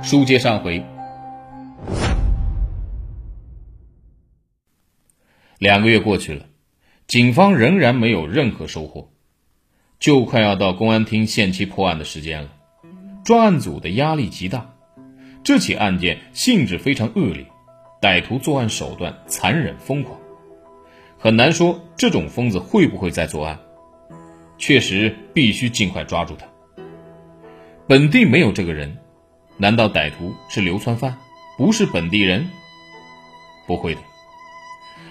书接上回，两个月过去了，警方仍然没有任何收获，就快要到公安厅限期破案的时间了。专案组的压力极大，这起案件性质非常恶劣，歹徒作案手段残忍疯狂，很难说这种疯子会不会再作案。确实必须尽快抓住他。本地没有这个人。难道歹徒是流窜犯，不是本地人？不会的。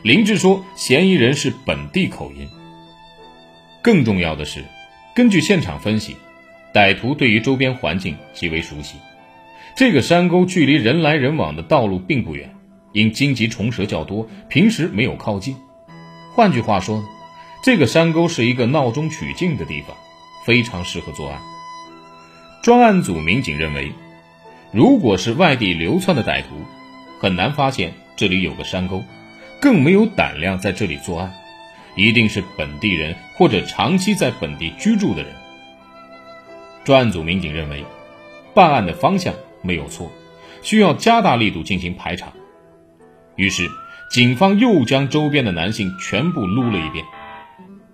林志说，嫌疑人是本地口音。更重要的是，根据现场分析，歹徒对于周边环境极为熟悉。这个山沟距离人来人往的道路并不远，因荆棘虫蛇较多，平时没有靠近。换句话说，这个山沟是一个闹中取静的地方，非常适合作案。专案组民警认为。如果是外地流窜的歹徒，很难发现这里有个山沟，更没有胆量在这里作案，一定是本地人或者长期在本地居住的人。专案组民警认为，办案的方向没有错，需要加大力度进行排查。于是，警方又将周边的男性全部撸了一遍，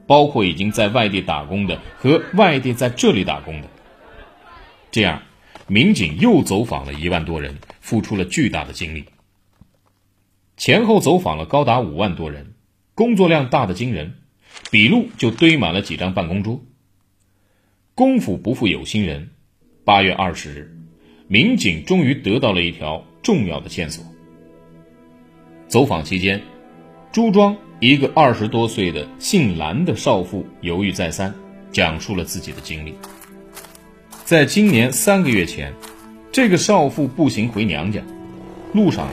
包括已经在外地打工的和外地在这里打工的，这样。民警又走访了一万多人，付出了巨大的精力。前后走访了高达五万多人，工作量大的惊人，笔录就堆满了几张办公桌。功夫不负有心人，八月二十日，民警终于得到了一条重要的线索。走访期间，朱庄一个二十多岁的姓蓝的少妇犹豫再三，讲述了自己的经历。在今年三个月前，这个少妇步行回娘家，路上，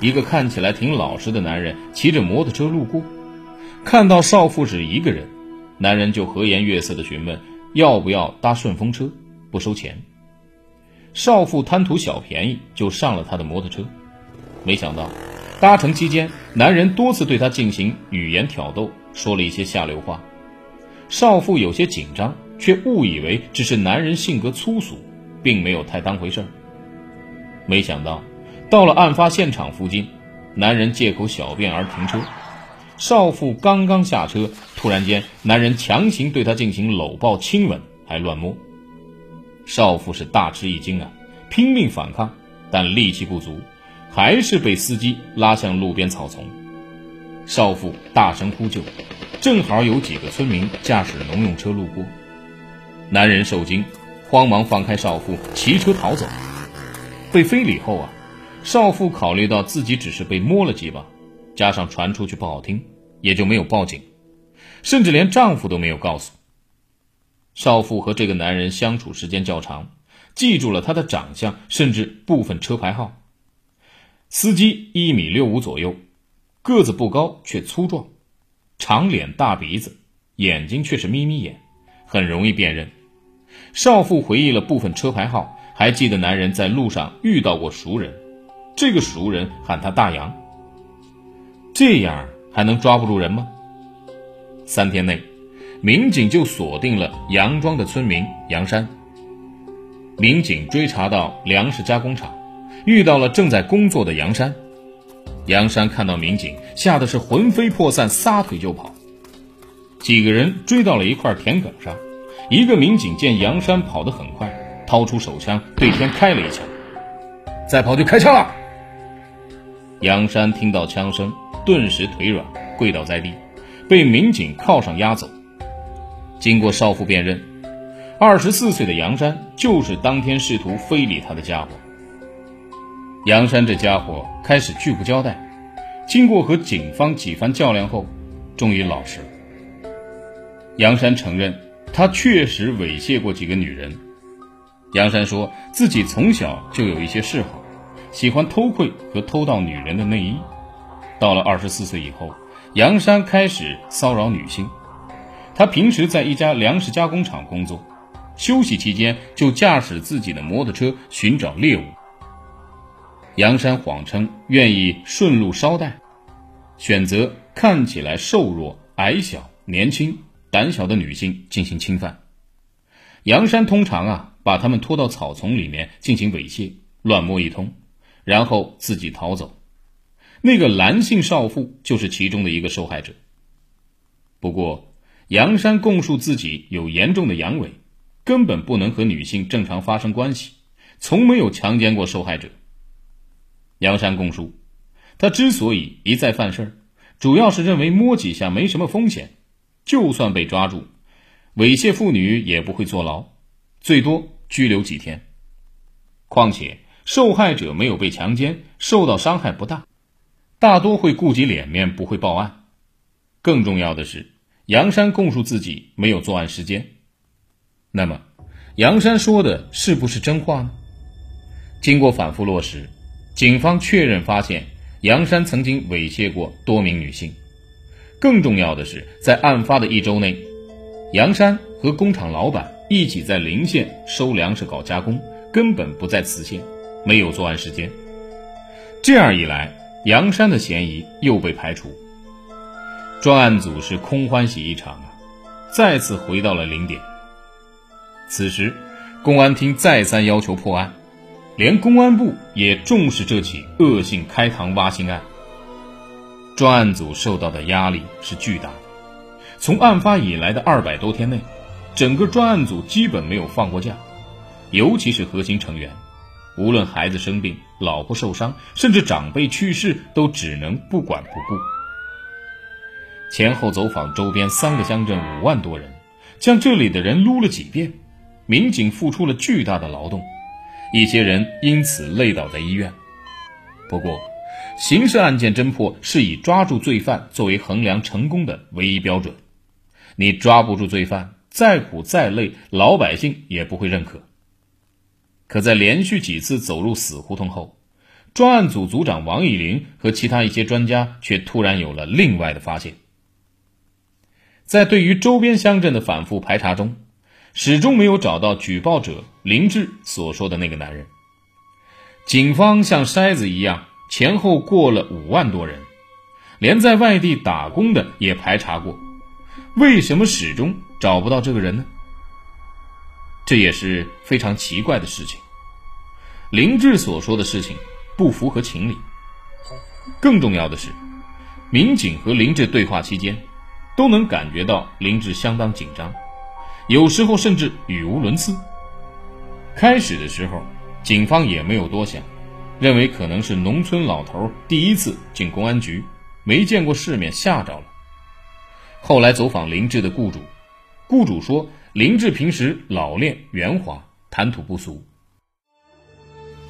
一个看起来挺老实的男人骑着摩托车路过，看到少妇只一个人，男人就和颜悦色地询问要不要搭顺风车，不收钱。少妇贪图小便宜，就上了他的摩托车，没想到搭乘期间，男人多次对她进行语言挑逗，说了一些下流话，少妇有些紧张。却误以为只是男人性格粗俗，并没有太当回事儿。没想到，到了案发现场附近，男人借口小便而停车。少妇刚刚下车，突然间，男人强行对她进行搂抱、亲吻，还乱摸。少妇是大吃一惊啊，拼命反抗，但力气不足，还是被司机拉向路边草丛。少妇大声呼救，正好有几个村民驾驶农用车路过。男人受惊，慌忙放开少妇，骑车逃走。被非礼后啊，少妇考虑到自己只是被摸了几把，加上传出去不好听，也就没有报警，甚至连丈夫都没有告诉。少妇和这个男人相处时间较长，记住了他的长相，甚至部分车牌号。司机一米六五左右，个子不高却粗壮，长脸大鼻子，眼睛却是眯眯眼，很容易辨认。少妇回忆了部分车牌号，还记得男人在路上遇到过熟人，这个熟人喊他大洋。这样还能抓不住人吗？三天内，民警就锁定了杨庄的村民杨山。民警追查到粮食加工厂，遇到了正在工作的杨山。杨山看到民警，吓得是魂飞魄散，撒腿就跑。几个人追到了一块田埂上。一个民警见杨山跑得很快，掏出手枪对天开了一枪，再跑就开枪了。杨山听到枪声，顿时腿软，跪倒在地，被民警铐上押走。经过少妇辨认，二十四岁的杨山就是当天试图非礼他的家伙。杨山这家伙开始拒不交代，经过和警方几番较量后，终于老实了。杨山承认。他确实猥亵过几个女人。杨山说自己从小就有一些嗜好，喜欢偷窥和偷盗女人的内衣。到了二十四岁以后，杨山开始骚扰女性。他平时在一家粮食加工厂工作，休息期间就驾驶自己的摩托车寻找猎物。杨山谎称愿意顺路捎带，选择看起来瘦弱、矮小、年轻。胆小的女性进行侵犯，杨山通常啊把他们拖到草丛里面进行猥亵，乱摸一通，然后自己逃走。那个蓝姓少妇就是其中的一个受害者。不过，杨山供述自己有严重的阳痿，根本不能和女性正常发生关系，从没有强奸过受害者。杨山供述，他之所以一再犯事儿，主要是认为摸几下没什么风险，就算被抓住，猥亵妇女也不会坐牢，最多拘留几天。况且受害者没有被强奸，受到伤害不大，大多会顾及脸面，不会报案。更重要的是，杨山供述自己没有作案时间。那么，杨山说的是不是真话呢？经过反复落实。警方确认发现杨山曾经猥亵过多名女性，更重要的是，在案发的一周内，杨山和工厂老板一起在临县收粮食搞加工，根本不在磁县，没有作案时间。这样一来，杨山的嫌疑又被排除。专案组是空欢喜一场啊，再次回到了零点。此时，公安厅再三要求破案。连公安部也重视这起恶性开膛挖心案，专案组受到的压力是巨大的。从案发以来的二百多天内，整个专案组基本没有放过假，尤其是核心成员，无论孩子生病、老婆受伤，甚至长辈去世，都只能不管不顾。前后走访周边三个乡镇五万多人，将这里的人撸了几遍，民警付出了巨大的劳动。一些人因此累倒在医院。不过，刑事案件侦破是以抓住罪犯作为衡量成功的唯一标准。你抓不住罪犯，再苦再累，老百姓也不会认可。可在连续几次走入死胡同后，专案组组长王以林和其他一些专家却突然有了另外的发现。在对于周边乡镇的反复排查中，始终没有找到举报者林志所说的那个男人。警方像筛子一样前后过了五万多人，连在外地打工的也排查过，为什么始终找不到这个人呢？这也是非常奇怪的事情。林志所说的事情不符合情理。更重要的是，民警和林志对话期间，都能感觉到林志相当紧张。有时候甚至语无伦次。开始的时候，警方也没有多想，认为可能是农村老头第一次进公安局，没见过世面，吓着了。后来走访林志的雇主，雇主说林志平时老练圆滑，谈吐不俗。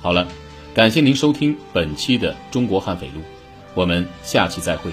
好了，感谢您收听本期的《中国悍匪录》，我们下期再会。